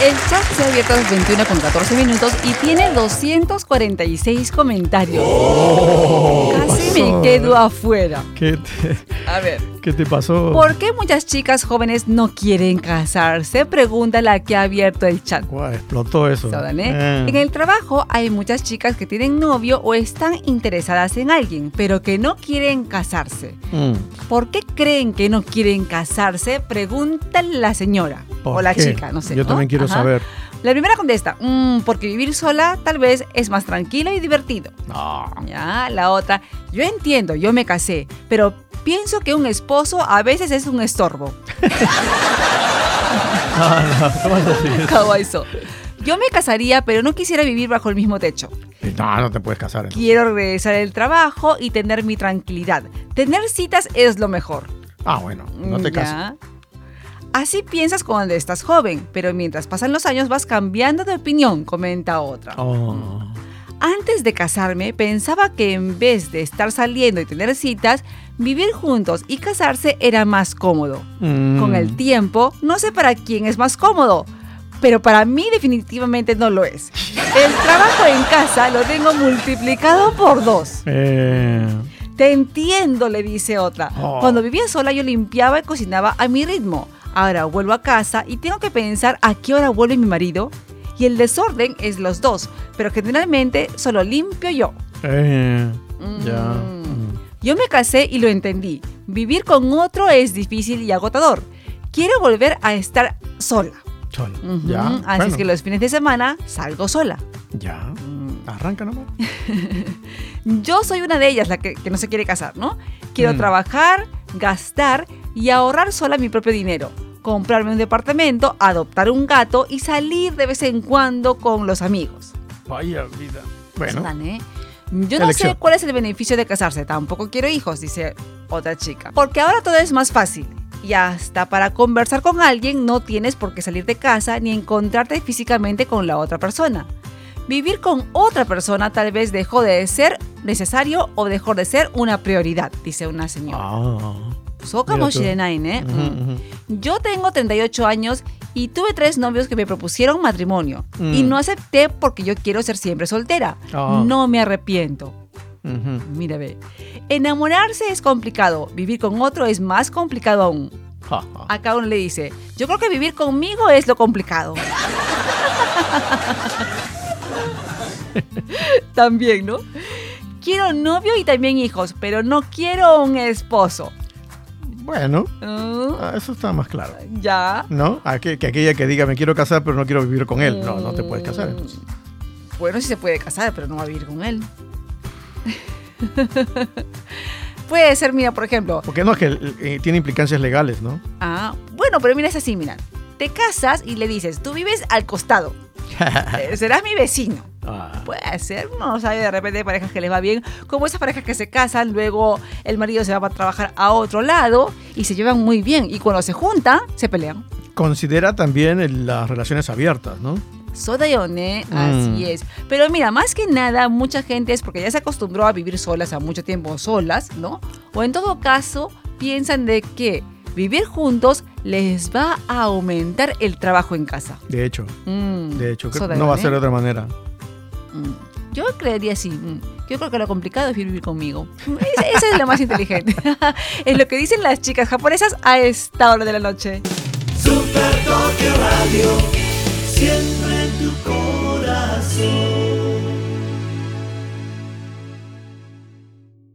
El chat se ha abierto a las 21 con 14 minutos y tiene 246 comentarios. Casi me quedo afuera. ¿Qué te, A ver. qué te pasó? ¿Por qué muchas chicas jóvenes no quieren casarse? Pregunta la que ha abierto el chat. Guau, explotó eso. Saben, ¿eh? Eh. En el trabajo hay muchas chicas que tienen novio o están interesadas en alguien, pero que no quieren casarse. Mm, ¿Por qué creen que no quieren casarse? Pregunta la señora ¿por o la qué? chica, no sé. Yo ¿no? también quiero Ajá. saber. La primera contesta, "Mm, porque vivir sola tal vez es más tranquilo y divertido. No. Ya, la otra, yo entiendo, yo me casé, pero pienso que un esposo a veces es un estorbo. No, no, ¿cómo vas a decir eso? Yo me casaría, pero no quisiera vivir bajo el mismo techo. No, no te puedes casar. entonces. Quiero regresar al trabajo y tener mi tranquilidad. Tener citas es lo mejor. Ah, bueno, no te Ya. casas. Así piensas cuando estás joven, pero mientras pasan los años vas cambiando de opinión, comenta otra. Oh. Antes de casarme pensaba que en vez de estar saliendo y tener citas, vivir juntos y casarse era más cómodo. Mm. Con el tiempo, no sé para quién es más cómodo, pero para mí definitivamente no lo es. El trabajo en casa lo tengo multiplicado por dos. Eh, Te entiendo, le dice otra. Oh. Cuando vivía sola yo limpiaba y cocinaba a mi ritmo. Ahora vuelvo a casa y tengo que pensar a qué hora vuelve mi marido. Y el desorden es los dos, pero generalmente solo limpio yo. eh, ya. Mm. Mm. Yo me casé y lo entendí. Vivir con otro es difícil y agotador. Quiero volver a estar sola. Sola. Ya. Así bueno, es que los fines de semana salgo sola. Ya. Arranca nomás. Yo soy una de ellas, la que, que no se quiere casar, ¿no? Quiero Mm. trabajar, gastar y ahorrar sola mi propio dinero. Comprarme un departamento, adoptar un gato y salir de vez en cuando con los amigos. Vaya vida. Bueno, Están, ¿eh? Yo no Elección. sé cuál es el beneficio de casarse. Tampoco quiero hijos, dice otra chica. Porque ahora todo es más fácil. Y hasta para conversar con alguien no tienes por qué salir de casa ni encontrarte físicamente con la otra persona. Vivir con otra persona tal vez dejó de ser necesario o dejó de ser una prioridad, dice una señora. Ah. Soka ¿eh? Mm. Yo tengo 38 años y tuve tres novios que me propusieron matrimonio. Mm. Y no acepté porque yo quiero ser siempre soltera. Ah. No me arrepiento. Ujú. Mira, ve. Enamorarse es complicado, vivir con otro es más complicado aún. Ja, ja. Acá uno le dice, yo creo que vivir conmigo es lo complicado. también, ¿no? Quiero novio y también hijos, pero no quiero un esposo. Bueno, Ah, ah, eso está más claro. ya. ¿No? Aqu- que aquella que diga me quiero casar pero no quiero vivir con él. No, no te puedes casar. Mm, entonces. Bueno, sí se puede casar, pero no va a vivir con él. puede ser, mira, por ejemplo, Porque no es que eh, tiene implicancias legales, ¿no? Ah, bueno, pero mira, es así, mira. Te casas y le dices, tú vives al costado. Eh, Serás mi vecino. Ah, Puede ser, no sabe de repente hay parejas que les va bien, como esas parejas que se casan, luego el marido se va a trabajar a otro lado y se llevan muy bien. Y cuando se juntan, se pelean. Considera también el- las relaciones abiertas, ¿no? Sodayone, Mm. así es. Pero mira, más que nada, mucha gente es porque ya se acostumbró a vivir solas, a mucho tiempo solas, ¿no? O en todo caso, piensan de que vivir juntos les va a aumentar el trabajo en casa. De hecho, Mm, de hecho, Sodayone. no va a ser de otra manera. Yo creería así. mm. Yo creo que lo complicado es vivir conmigo. Esa es lo más inteligente. es lo que dicen las chicas japonesas a esta hora de la noche. Super Tokyo Radio,